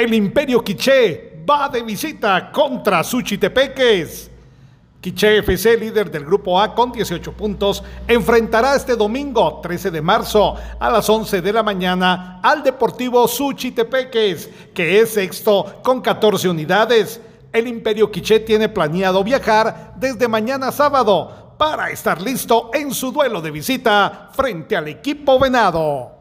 El Imperio Quiché va de visita contra Suchitepeques. Quiché FC, líder del Grupo A con 18 puntos, enfrentará este domingo 13 de marzo a las 11 de la mañana al Deportivo Suchitepeques, que es sexto con 14 unidades. El Imperio Quiché tiene planeado viajar desde mañana sábado para estar listo en su duelo de visita frente al equipo venado.